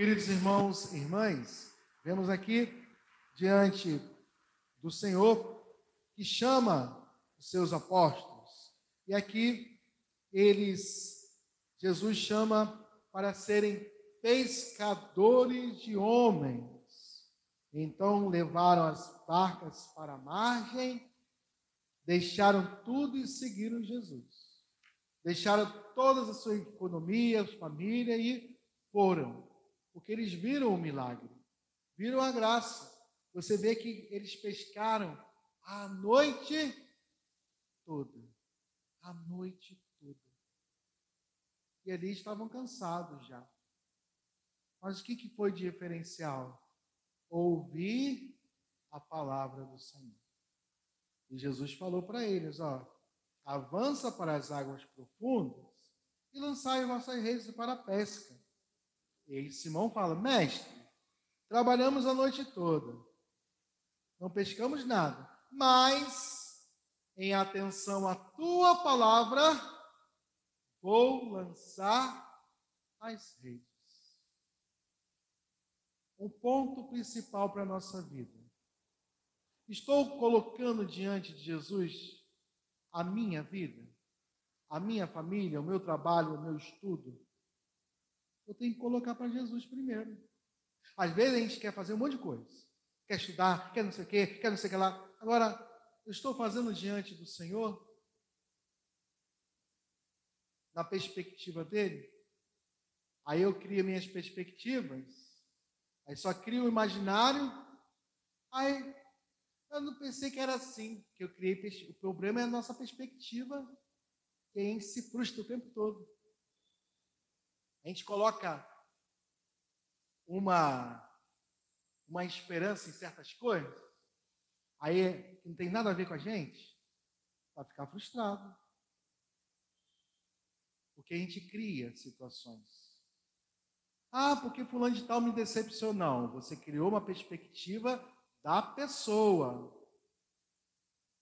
Queridos irmãos e irmãs, vemos aqui diante do Senhor que chama os seus apóstolos. E aqui eles, Jesus chama para serem pescadores de homens. Então levaram as barcas para a margem, deixaram tudo e seguiram Jesus. Deixaram toda a sua economia, família e foram, porque eles viram o milagre, viram a graça. Você vê que eles pescaram a noite toda. A noite toda. E ali estavam cansados já. Mas o que, que foi de diferencial? Ouvir a palavra do Senhor. E Jesus falou para eles: ó, avança para as águas profundas e lançai vossas redes para a pesca. E Simão fala: Mestre, trabalhamos a noite toda, não pescamos nada, mas em atenção à tua palavra, vou lançar as redes o ponto principal para a nossa vida. Estou colocando diante de Jesus a minha vida, a minha família, o meu trabalho, o meu estudo. Eu tenho que colocar para Jesus primeiro. Às vezes a gente quer fazer um monte de coisa. Quer estudar, quer não sei o quê, quer não sei o que lá. Agora, eu estou fazendo diante do Senhor, na perspectiva dele. Aí eu crio minhas perspectivas Aí só cria o imaginário. Aí eu não pensei que era assim, que eu criei. O problema é a nossa perspectiva, que a gente se frustra o tempo todo. A gente coloca uma, uma esperança em certas coisas, aí não tem nada a ver com a gente, vai ficar frustrado. Porque a gente cria situações. Ah, porque fulano de tal me decepcionou. Você criou uma perspectiva da pessoa.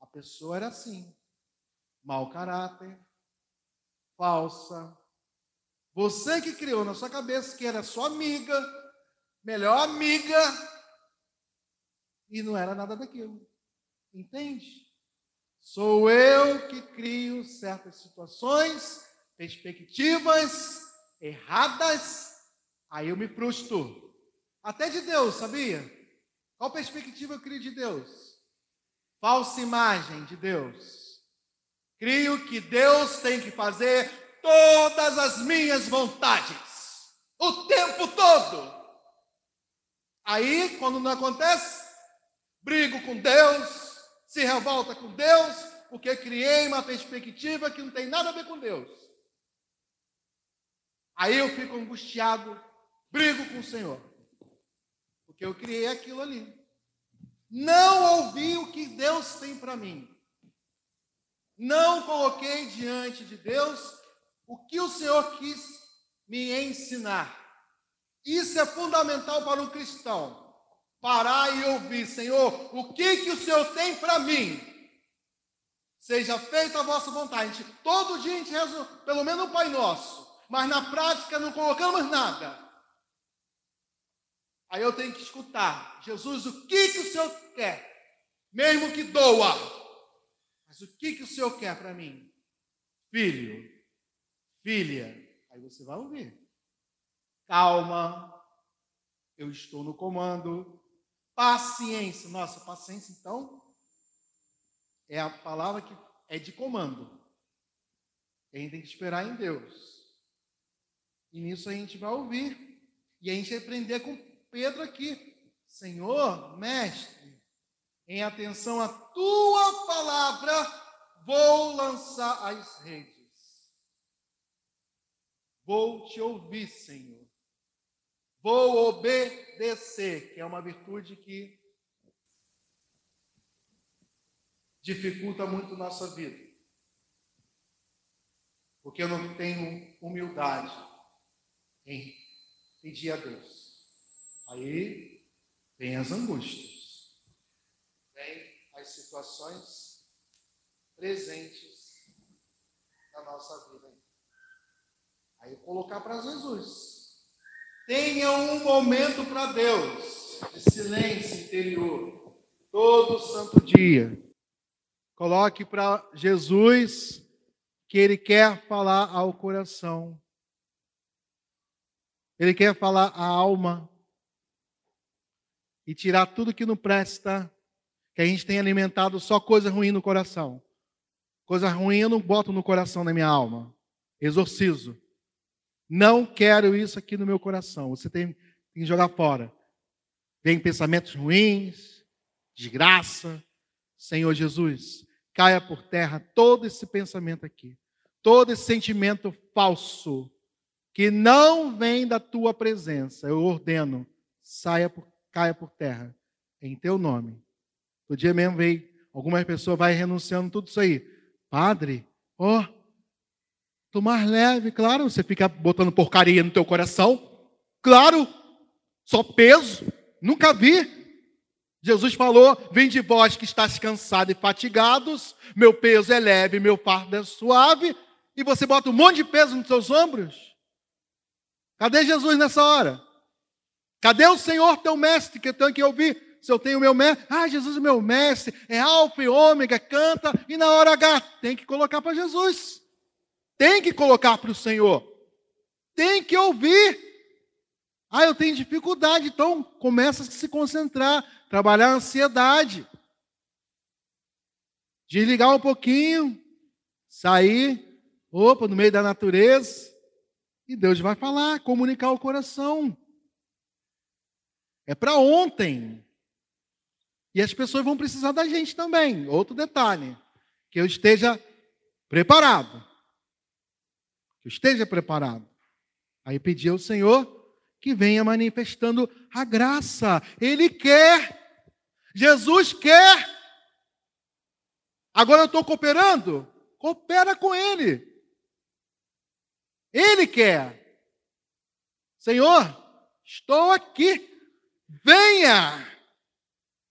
A pessoa era assim. Mau caráter, falsa. Você que criou na sua cabeça que era sua amiga, melhor amiga, e não era nada daquilo. Entende? Sou eu que crio certas situações, perspectivas erradas Aí eu me frustro. Até de Deus, sabia? Qual perspectiva eu crio de Deus? Falsa imagem de Deus. Crio que Deus tem que fazer todas as minhas vontades. O tempo todo. Aí, quando não acontece, brigo com Deus, se revolta com Deus, porque criei uma perspectiva que não tem nada a ver com Deus. Aí eu fico angustiado, brigo com o Senhor. Porque eu criei aquilo ali. Não ouvi o que Deus tem para mim. Não coloquei diante de Deus o que o Senhor quis me ensinar. Isso é fundamental para um cristão. Parar e ouvir, Senhor, o que que o Senhor tem para mim? Seja feita a vossa vontade. Todo dia a gente reza pelo menos um Pai Nosso, mas na prática não colocamos nada. Aí eu tenho que escutar: Jesus, o que, que o Senhor quer? Mesmo que doa. Mas o que, que o Senhor quer para mim? Filho, filha. Aí você vai ouvir. Calma, eu estou no comando. Paciência. Nossa, paciência, então, é a palavra que é de comando. A gente tem que esperar em Deus. E nisso a gente vai ouvir. E a gente vai aprender com Pedro aqui, Senhor, mestre, em atenção à tua palavra, vou lançar as redes. Vou te ouvir, Senhor. Vou obedecer, que é uma virtude que dificulta muito nossa vida. Porque eu não tenho humildade em pedir a Deus. Aí vem as angústias, vem as situações presentes na nossa vida. Aí colocar para Jesus. Tenha um momento para Deus de silêncio interior, todo santo dia. Coloque para Jesus que Ele quer falar ao coração. Ele quer falar à alma. E tirar tudo que não presta, que a gente tem alimentado só coisa ruim no coração. Coisa ruim eu não boto no coração da minha alma. Exorcizo. Não quero isso aqui no meu coração. Você tem, tem que jogar fora. Vem pensamentos ruins, desgraça. Senhor Jesus, caia por terra todo esse pensamento aqui, todo esse sentimento falso que não vem da tua presença. Eu ordeno, saia por, caia por terra em teu nome. No dia mesmo veio, algumas pessoas vai renunciando tudo isso aí. Padre, ó, oh, tomar leve, claro, você fica botando porcaria no teu coração. Claro, só peso. Nunca vi. Jesus falou: Vem de vós que estás cansados e fatigados, meu peso é leve, meu fardo é suave, e você bota um monte de peso nos seus ombros. Cadê Jesus nessa hora? Cadê o Senhor teu mestre que eu tenho que ouvir? Se eu tenho meu mestre, ah, Jesus é meu mestre, é alfa e ômega, canta, e na hora H tem que colocar para Jesus. Tem que colocar para o Senhor. Tem que ouvir. Ah, eu tenho dificuldade, então começa a se concentrar trabalhar a ansiedade, desligar um pouquinho, sair, opa, no meio da natureza, e Deus vai falar, comunicar o coração. É para ontem. E as pessoas vão precisar da gente também. Outro detalhe, que eu esteja preparado. Que esteja preparado. Aí pedi ao Senhor que venha manifestando a graça. Ele quer Jesus quer. Agora eu estou cooperando? Coopera com Ele. Ele quer. Senhor, estou aqui. Venha.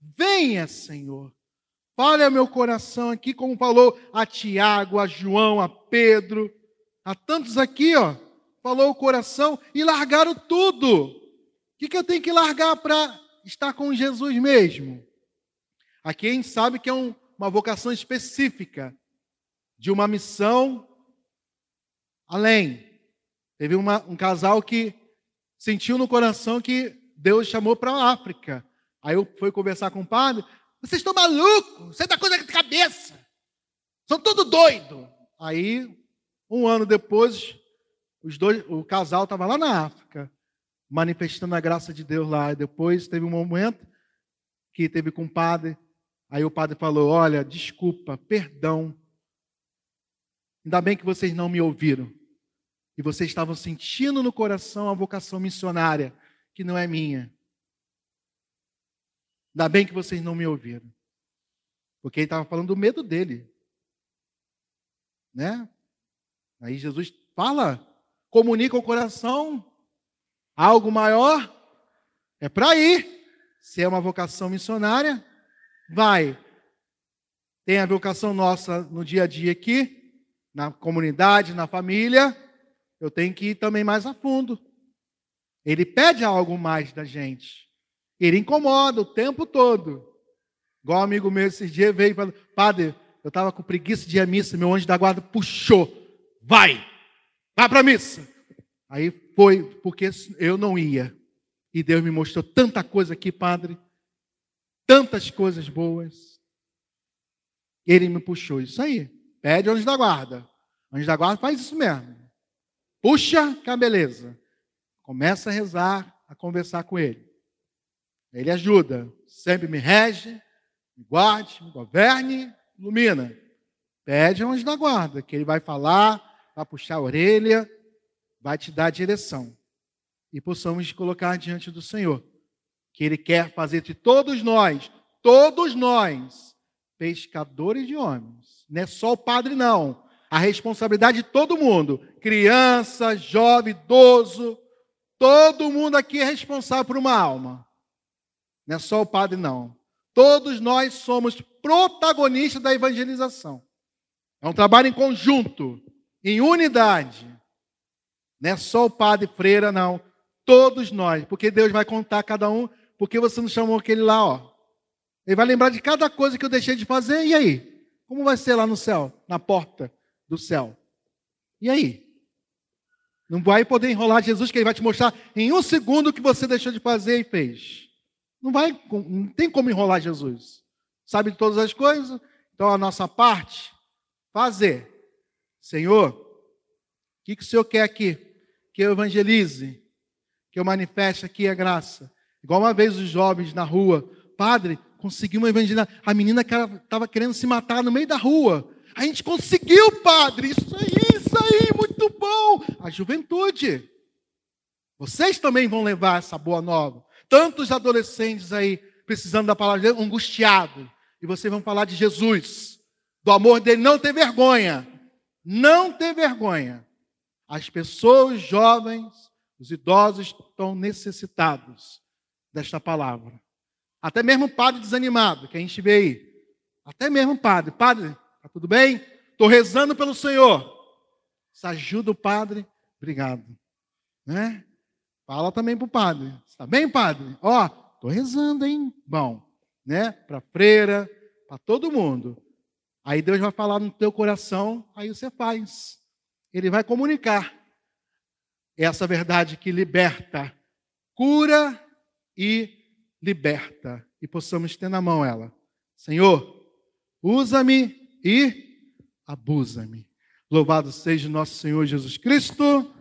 Venha, Senhor. Fale ao meu coração aqui, como falou a Tiago, a João, a Pedro, a tantos aqui, ó. Falou o coração e largaram tudo. O que, que eu tenho que largar para estar com Jesus mesmo? Aqui a gente sabe que é um, uma vocação específica de uma missão além. Teve uma, um casal que sentiu no coração que Deus chamou para a África. Aí eu fui conversar com o padre. Vocês estão malucos? Você está coisa de cabeça. São tudo doido. Aí, um ano depois, os dois, o casal estava lá na África, manifestando a graça de Deus lá. E depois teve um momento que teve com o padre Aí o padre falou: Olha, desculpa, perdão. Ainda bem que vocês não me ouviram. E vocês estavam sentindo no coração a vocação missionária, que não é minha. Ainda bem que vocês não me ouviram. Porque ele estava falando do medo dele. Né? Aí Jesus fala, comunica o coração, algo maior, é para ir. Se é uma vocação missionária, vai. Tem a vocação nossa no dia a dia aqui, na comunidade, na família. Eu tenho que ir também mais a fundo. Ele pede algo mais da gente. Ele incomoda o tempo todo. Igual um amigo meu esses dias veio e falou: Padre, eu estava com preguiça de ir à missa, meu anjo da guarda puxou. Vai! Vai para a missa! Aí foi, porque eu não ia. E Deus me mostrou tanta coisa aqui, Padre tantas coisas boas. Ele me puxou. Isso aí. Pede anjo da guarda. Anjo da guarda faz isso mesmo. Puxa, que beleza. Começa a rezar, a conversar com ele. Ele ajuda. Sempre me rege, me guarde, me governe, ilumina. Pede anjo da guarda, que ele vai falar, vai puxar a orelha, vai te dar direção. E possamos colocar diante do Senhor que Ele quer fazer de todos nós, todos nós, pescadores de homens. Não é só o padre, não. A responsabilidade de todo mundo, criança, jovem, idoso, todo mundo aqui é responsável por uma alma. Não é só o padre, não. Todos nós somos protagonistas da evangelização. É um trabalho em conjunto, em unidade. Não é só o padre freira, não. Todos nós, porque Deus vai contar cada um, porque você não chamou aquele lá, ó. Ele vai lembrar de cada coisa que eu deixei de fazer, e aí? Como vai ser lá no céu, na porta do céu? E aí? Não vai poder enrolar Jesus, que ele vai te mostrar em um segundo o que você deixou de fazer e fez. Não vai, não tem como enrolar Jesus. Sabe de todas as coisas? Então a nossa parte, fazer. Senhor, o que, que o Senhor quer aqui? Que eu evangelize, que eu manifeste aqui a graça. Igual uma vez os jovens na rua, padre, conseguimos evangelizar. A menina que estava querendo se matar no meio da rua. A gente conseguiu, padre. Isso aí, isso aí, muito bom. A juventude. Vocês também vão levar essa boa nova. Tantos adolescentes aí precisando da palavra de angustiados. E vocês vão falar de Jesus, do amor dele, não ter vergonha. Não ter vergonha. As pessoas jovens, os idosos estão necessitados desta palavra. Até mesmo padre desanimado, que a gente vê aí. Até mesmo padre. Padre, tá tudo bem? Estou rezando pelo Senhor. Se ajuda o padre, obrigado. Né? Fala também para o padre. Está bem, padre? Ó, estou rezando, hein? Bom, né? Para freira, para todo mundo. Aí Deus vai falar no teu coração, aí você faz. Ele vai comunicar essa verdade que liberta, cura e liberta e possamos ter na mão ela. Senhor, usa-me e abusa-me. Louvado seja nosso Senhor Jesus Cristo.